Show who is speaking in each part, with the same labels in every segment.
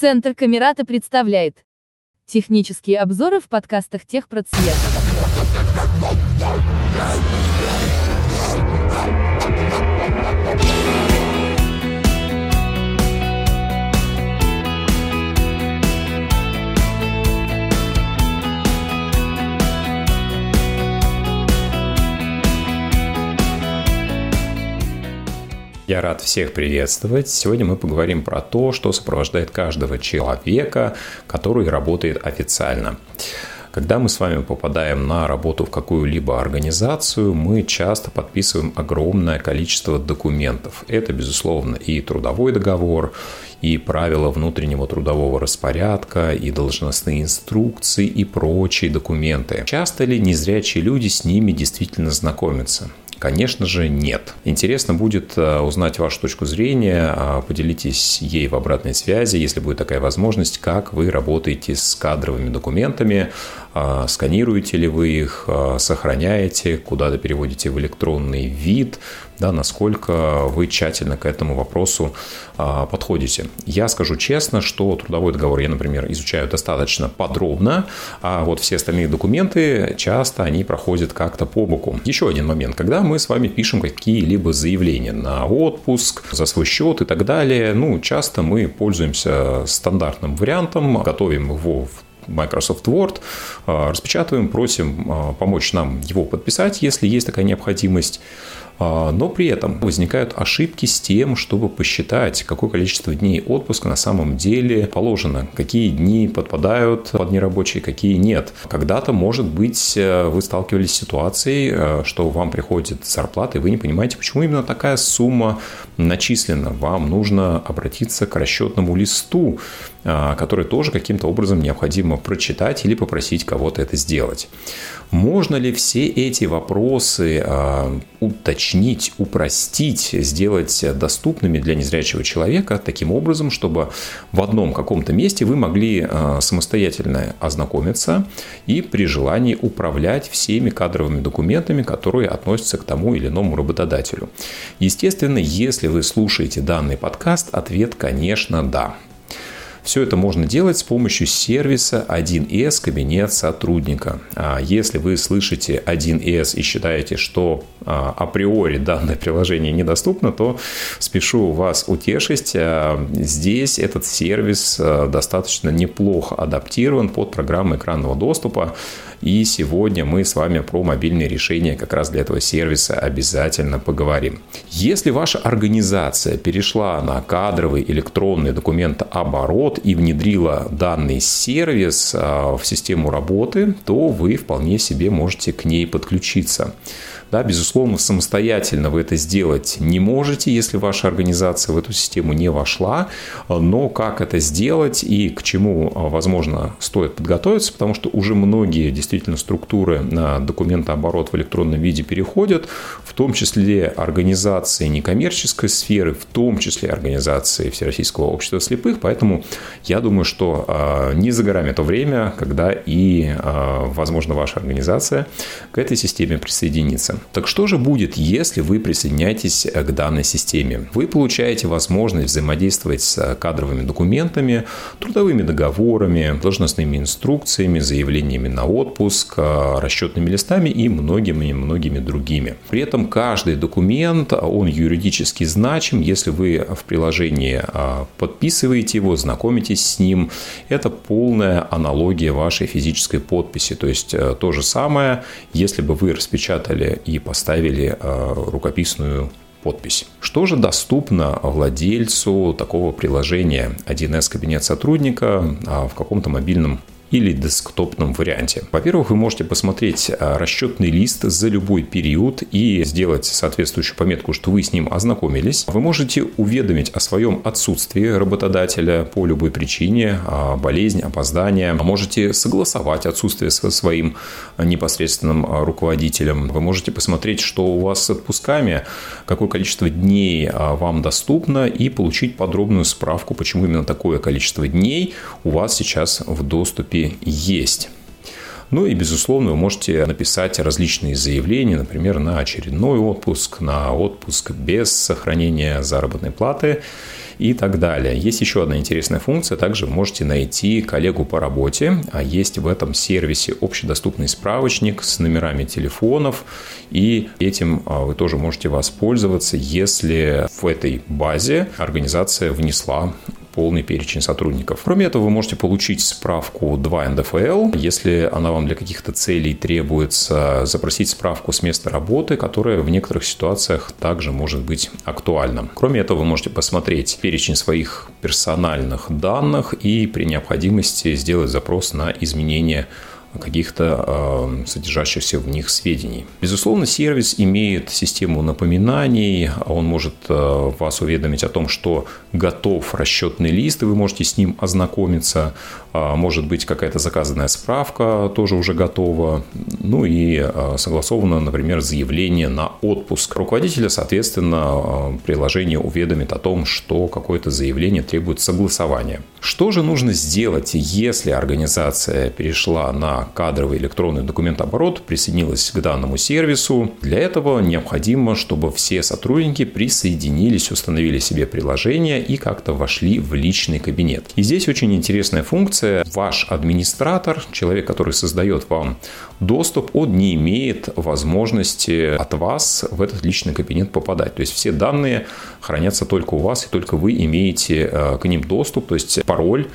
Speaker 1: Центр Камерата представляет технические обзоры в подкастах Техпроцвет.
Speaker 2: Я рад всех приветствовать. Сегодня мы поговорим про то, что сопровождает каждого человека, который работает официально. Когда мы с вами попадаем на работу в какую-либо организацию, мы часто подписываем огромное количество документов. Это, безусловно, и трудовой договор, и правила внутреннего трудового распорядка, и должностные инструкции, и прочие документы. Часто ли незрячие люди с ними действительно знакомятся? Конечно же, нет. Интересно будет э, узнать вашу точку зрения, а, поделитесь ей в обратной связи, если будет такая возможность, как вы работаете с кадровыми документами, а, сканируете ли вы их, а, сохраняете, куда-то переводите в электронный вид, да, насколько вы тщательно к этому вопросу а, подходите. Я скажу честно, что трудовой договор я, например, изучаю достаточно подробно, а вот все остальные документы часто они проходят как-то по боку. Еще один момент, когда мы с вами пишем какие-либо заявления на отпуск, за свой счет и так далее, ну, часто мы пользуемся стандартным вариантом, готовим его в Microsoft Word, а, распечатываем, просим а, помочь нам его подписать, если есть такая необходимость. А, но при этом возникают ошибки с тем, чтобы посчитать, какое количество дней отпуска на самом деле положено, какие дни подпадают под нерабочие, какие нет. Когда-то, может быть, э, вы сталкивались с ситуацией, э, что вам приходит зарплата, и вы не понимаете, почему именно такая сумма начислена. Вам нужно обратиться к расчетному листу, э, который тоже каким-то образом необходимо прочитать или попросить кого-то это сделать. Можно ли все эти вопросы уточнить? уточнить, упростить, сделать доступными для незрячего человека таким образом, чтобы в одном каком-то месте вы могли э, самостоятельно ознакомиться и при желании управлять всеми кадровыми документами, которые относятся к тому или иному работодателю. Естественно, если вы слушаете данный подкаст, ответ, конечно, да. Все это можно делать с помощью сервиса 1С кабинет сотрудника. А если вы слышите 1С и считаете, что а, априори данное приложение недоступно, то спешу вас утешить. А, здесь этот сервис достаточно неплохо адаптирован под программу экранного доступа. И сегодня мы с вами про мобильные решения как раз для этого сервиса обязательно поговорим. Если ваша организация перешла на кадровый электронный документооборот и внедрила данный сервис а, в систему работы, то вы вполне себе можете к ней подключиться. Да, безусловно, самостоятельно вы это сделать не можете, если ваша организация в эту систему не вошла, но как это сделать и к чему, возможно, стоит подготовиться, потому что уже многие действительно структуры на документооборот в электронном виде переходят, в том числе организации некоммерческой сферы, в том числе организации Всероссийского общества слепых, поэтому я думаю, что а, не за горами то время, когда и, а, возможно, ваша организация к этой системе присоединится. Так что же будет, если вы присоединяетесь э, к данной системе? Вы получаете возможность взаимодействовать с э, кадровыми документами, трудовыми договорами, должностными инструкциями, заявлениями на отпуск, э, расчетными листами и многими-многими другими. При этом каждый документ, он юридически значим, если вы в приложении подписываете его, знакомитесь с ним. Это полная аналогия вашей физической подписи. То есть то же самое, если бы вы распечатали и поставили э, рукописную подпись. Что же доступно владельцу такого приложения 1С кабинет сотрудника а в каком-то мобильном или десктопном варианте. Во-первых, вы можете посмотреть а, расчетный лист за любой период и сделать соответствующую пометку, что вы с ним ознакомились. Вы можете уведомить о своем отсутствии работодателя по любой причине, а, болезнь, опоздание. Можете согласовать отсутствие со своим непосредственным а, руководителем. Вы можете посмотреть, что у вас с отпусками, какое количество дней вам доступно и получить подробную справку, почему именно такое количество дней у вас сейчас в доступе есть. Ну и, безусловно, вы можете написать различные заявления, например, на очередной отпуск, на отпуск без сохранения заработной платы и так далее. Есть еще одна интересная функция. Также вы можете найти коллегу по работе. А есть в этом сервисе общедоступный справочник с номерами телефонов. И этим а, вы тоже можете воспользоваться, если в этой базе организация внесла полный перечень сотрудников. Кроме этого, вы можете получить справку 2 НДФЛ, если она вам для каких-то целей требуется, запросить справку с места работы, которая в некоторых ситуациях также может быть актуальна. Кроме этого, вы можете посмотреть перечень своих персональных данных и при необходимости сделать запрос на изменение каких-то э, содержащихся в них сведений. Безусловно, сервис имеет систему напоминаний, он может э, вас уведомить о том, что готов расчетный лист, и вы можете с ним ознакомиться. Э, может быть, какая-то заказанная справка тоже уже готова. Ну и э, согласовано, например, заявление на отпуск. Руководителя, соответственно, э, приложение уведомит о том, что какое-то заявление требует согласования. Что же нужно сделать, если организация перешла на кадровый электронный документооборот присоединилась к данному сервису. Для этого необходимо, чтобы все сотрудники присоединились, установили себе приложение и как-то вошли в личный кабинет. И здесь очень интересная функция. Ваш администратор, человек, который создает вам доступ, он не имеет возможности от вас в этот личный кабинет попадать. То есть все данные хранятся только у вас, и только вы имеете э, к ним доступ, то есть пароль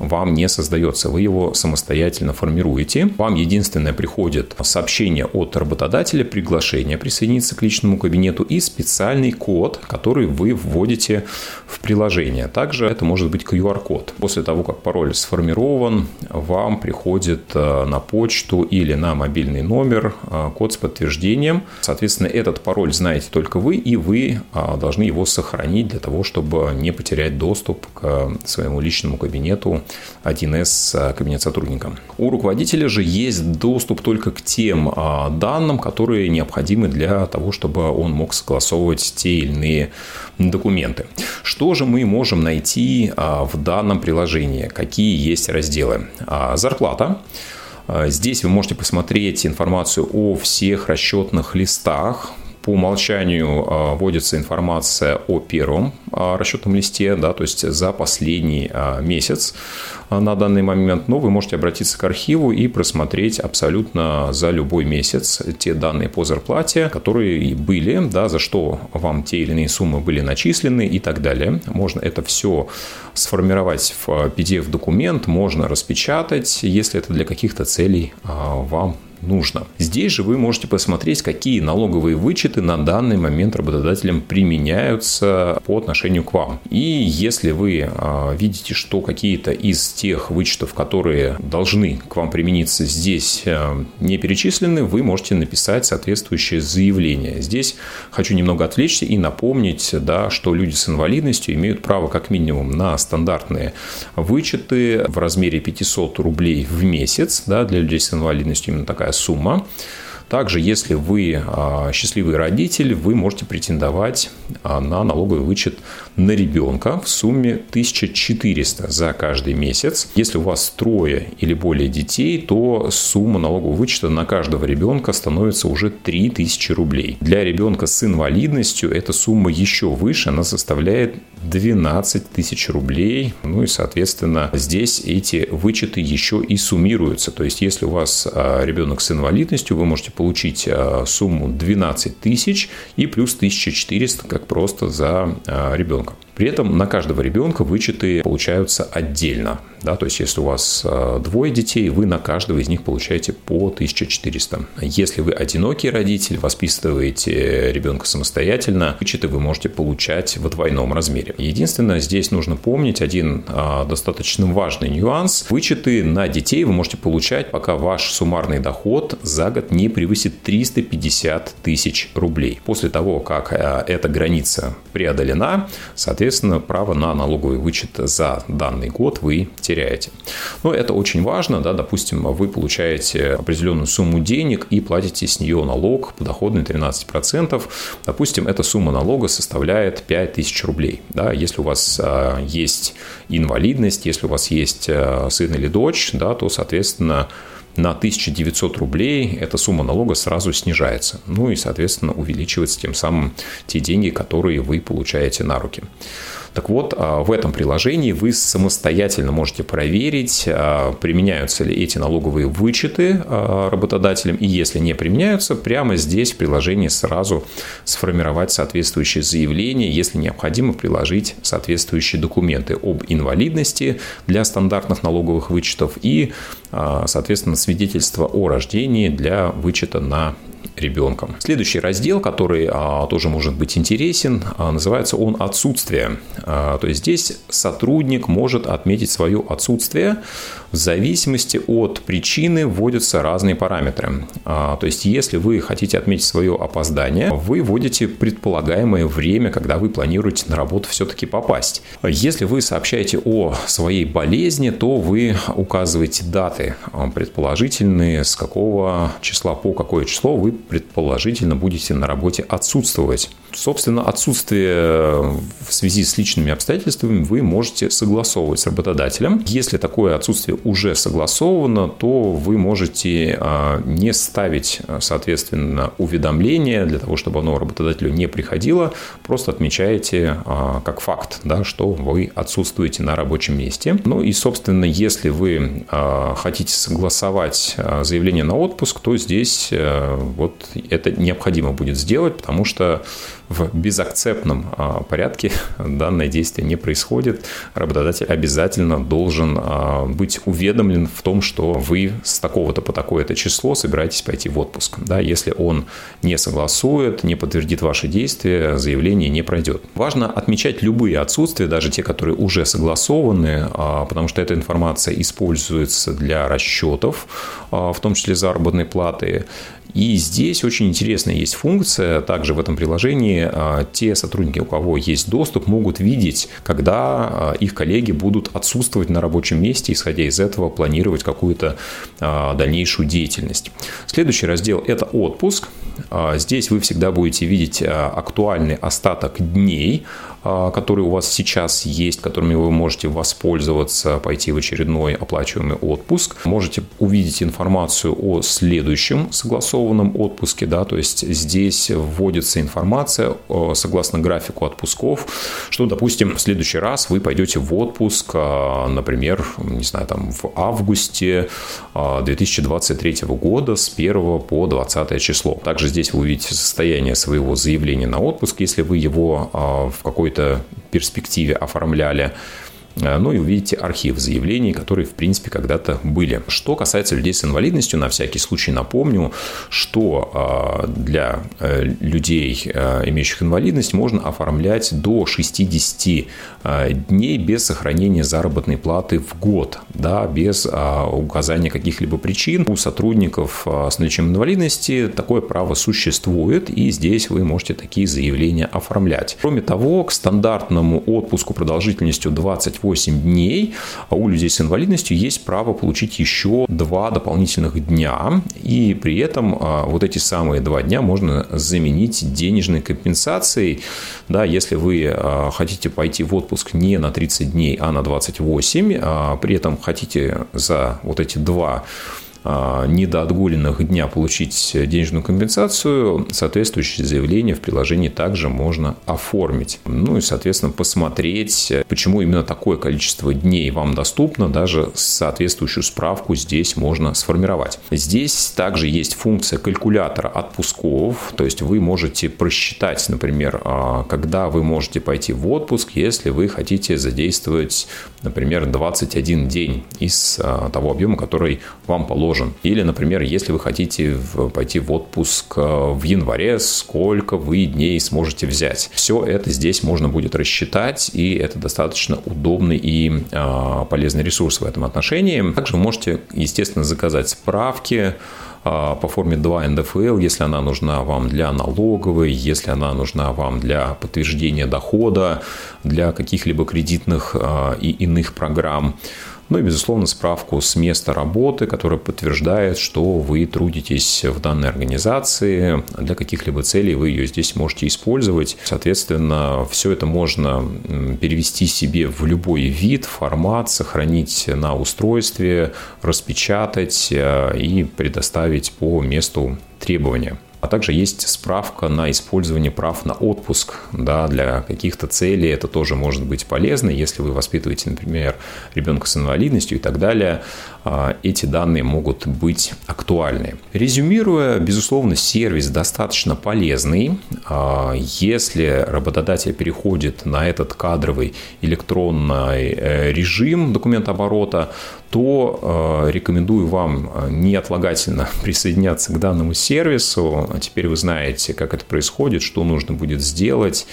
Speaker 2: вам не создается. Вы его самостоятельно формируете. Вам единственное приходит сообщение от работодателя, приглашение присоединиться к личному кабинету и специальный код, который вы вводите в приложение. Также это может быть QR-код. После того, как пароль сформирован, вам приходит э, на почту или на мобильный номер э, код с подтверждением. Соответственно, этот пароль знаете только вы, и вы э, должны его сохранить для того, чтобы не потерять доступ к своему личному кабинету 1С а, кабинет сотрудника. У руководителя же есть доступ только к тем а, данным, которые необходимы для того, чтобы он мог согласовывать те или иные документы. Что же мы можем найти а, в данном приложении? Какие есть разделы? Зарплата. Здесь вы можете посмотреть информацию о всех расчетных листах, по умолчанию а, вводится информация о первом а, расчетном листе, да, то есть за последний а, месяц на данный момент, но вы можете обратиться к архиву и просмотреть абсолютно за любой месяц те данные по зарплате, которые были, да, за что вам те или иные суммы были начислены и так далее. Можно это все сформировать в PDF-документ, можно распечатать, если это для каких-то целей вам нужно. Здесь же вы можете посмотреть, какие налоговые вычеты на данный момент работодателем применяются по отношению к вам. И если вы а, видите, что какие-то из тех вычетов, которые должны к вам примениться, здесь а, не перечислены, вы можете написать соответствующее заявление. Здесь хочу немного отвлечься и напомнить, да, что люди с инвалидностью имеют право как минимум на стандартные вычеты в размере 500 рублей в месяц. Да, для людей с инвалидностью именно такая сумма. Также, если вы а, счастливый родитель, вы можете претендовать а, на налоговый вычет на ребенка в сумме 1400 за каждый месяц. Если у вас трое или более детей, то сумма налогового вычета на каждого ребенка становится уже 3000 рублей. Для ребенка с инвалидностью эта сумма еще выше, она составляет 12 тысяч рублей. Ну и, соответственно, здесь эти вычеты еще и суммируются. То есть, если у вас а, ребенок с инвалидностью, вы можете получить а, сумму 12 тысяч и плюс 1400 как просто за а, ребенка. При этом на каждого ребенка вычеты получаются отдельно. Да, то есть, если у вас а, двое детей, вы на каждого из них получаете по 1400. Если вы одинокий родитель, воспитываете ребенка самостоятельно, вычеты вы можете получать в двойном размере. Единственное, здесь нужно помнить один а, достаточно важный нюанс. Вычеты на детей вы можете получать, пока ваш суммарный доход за год не превысит 350 тысяч рублей. После того, как а, эта граница преодолена, соответственно, право на налоговый вычет за данный год вы теряете. Но это очень важно, да, допустим, вы получаете определенную сумму денег и платите с нее налог подоходный 13%. Допустим, эта сумма налога составляет 5000 рублей. Да, если у вас а, есть инвалидность, если у вас есть а, сын или дочь, да, то, соответственно, на 1900 рублей эта сумма налога сразу снижается. Ну и, соответственно, увеличивается тем самым те деньги, которые вы получаете на руки. Так вот, а, в этом приложении вы самостоятельно можете проверить, а, применяются ли эти налоговые вычеты а, работодателем, и если не применяются, прямо здесь в приложении сразу сформировать соответствующее заявление, если необходимо приложить соответствующие документы об инвалидности для стандартных налоговых вычетов и, соответственно, свидетельство о рождении для вычета на ребенком. Следующий раздел, который а, тоже может быть интересен, а, называется он «Отсутствие». А, то есть здесь сотрудник может отметить свое отсутствие в зависимости от причины вводятся разные параметры. То есть, если вы хотите отметить свое опоздание, вы вводите предполагаемое время, когда вы планируете на работу все-таки попасть. Если вы сообщаете о своей болезни, то вы указываете даты предположительные, с какого числа по какое число вы предположительно будете на работе отсутствовать. Собственно, отсутствие в связи с личными обстоятельствами вы можете согласовывать с работодателем. Если такое отсутствие уже согласовано, то вы можете а, не ставить, соответственно, уведомление для того, чтобы оно работодателю не приходило. Просто отмечаете как факт, да, что вы отсутствуете на рабочем месте. Ну и, собственно, если вы хотите согласовать заявление на отпуск, то здесь э, вот это необходимо будет сделать, потому что в безакцептном а, порядке данное действие не происходит. Работодатель обязательно должен а, быть уведомлен в том, что вы с такого-то по такое-то число собираетесь пойти в отпуск. Да, если он не согласует, не подтвердит ваши действия, заявление не пройдет. Важно отмечать любые отсутствия, даже те, которые уже согласованы, а, потому что эта информация используется для расчетов, в том числе заработной платы. И здесь очень интересная есть функция, также в этом приложении а, те сотрудники, у кого есть доступ, могут видеть, когда а, их коллеги будут отсутствовать на рабочем месте, исходя из этого планировать какую-то а, дальнейшую деятельность. Следующий раздел – это отпуск. Здесь вы всегда будете видеть актуальный остаток дней, которые у вас сейчас есть, которыми вы можете воспользоваться, пойти в очередной оплачиваемый отпуск. Можете увидеть информацию о следующем согласованном отпуске, да, то есть здесь вводится информация согласно графику отпусков, что, допустим, в следующий раз вы пойдете в отпуск, а, например, не знаю, там в августе 2023 а, года с 1 по 20 число. Также здесь вы увидите состояние своего заявления на отпуск, если вы его в какой какой-то перспективе оформляли ну и увидите архив заявлений, которые, в принципе, когда-то были. Что касается людей с инвалидностью, на всякий случай напомню, что а, для э, людей, э, имеющих инвалидность, можно оформлять до 60 дней без сохранения заработной платы в год, да, без указания каких-либо причин. У сотрудников с наличием инвалидности такое право существует, и здесь вы можете такие заявления оформлять. Кроме того, к стандартному отпуску продолжительностью 28 8 дней, а у людей с инвалидностью есть право получить еще два дополнительных дня. И при этом а, вот эти самые два дня можно заменить денежной компенсацией. Да, если вы а, хотите пойти в отпуск не на 30 дней, а на 28, при этом хотите за вот эти два а, недоотгуленных дня получить денежную компенсацию, соответствующее заявление в приложении также можно оформить. Ну и, соответственно, посмотреть, почему именно такое количество дней вам доступно, даже соответствующую справку здесь можно сформировать. Здесь также есть функция калькулятора отпусков, то есть вы можете просчитать, например, а, когда вы можете пойти в отпуск, если вы хотите задействовать, например, 21 день из а, того объема, который вам положен положен. Или, например, если вы хотите пойти в отпуск э, в январе, сколько вы дней сможете взять. Все это здесь можно будет рассчитать, и это достаточно удобный и а, полезный ресурс в этом отношении. Также вы можете, естественно, заказать справки а, по форме 2 НДФЛ, если она нужна вам для налоговой, если она нужна вам для подтверждения дохода, для каких-либо кредитных а, и иных программ. Ну и, безусловно, справку с места работы, которая подтверждает, что вы трудитесь в данной организации, для каких-либо целей вы ее здесь можете использовать. Соответственно, все это можно перевести себе в любой вид, формат, сохранить на устройстве, распечатать э, и предоставить по месту требования. А также есть справка на использование прав на отпуск да, для каких-то целей. Это тоже может быть полезно, если вы воспитываете, например, ребенка с инвалидностью и так далее. А, эти данные могут быть актуальны. Резюмируя, безусловно, сервис достаточно полезный. А, если работодатель переходит на этот кадровый электронный э, режим документооборота, то э, рекомендую вам э, неотлагательно присоединяться к данному сервису. Теперь вы знаете, как это происходит, что нужно будет сделать.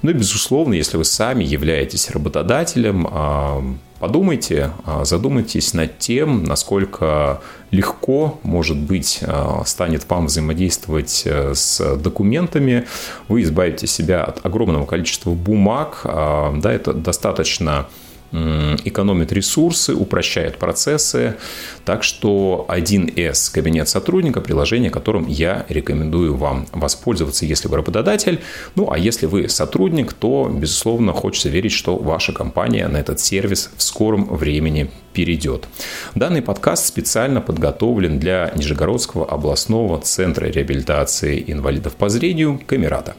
Speaker 2: Ну и, безусловно, если вы сами являетесь работодателем, а, подумайте, задумайтесь над тем, насколько легко, может быть, станет вам взаимодействовать э, с документами. Вы избавите себя от огромного количества бумаг. Да, это достаточно экономит ресурсы, упрощает процессы. Так что 1С кабинет сотрудника, приложение, которым я рекомендую вам воспользоваться, если вы работодатель. Ну, а если вы сотрудник, то, безусловно, хочется верить, что ваша компания на этот сервис в скором времени перейдет. Данный подкаст специально подготовлен для Нижегородского областного центра реабилитации инвалидов по зрению Камерата.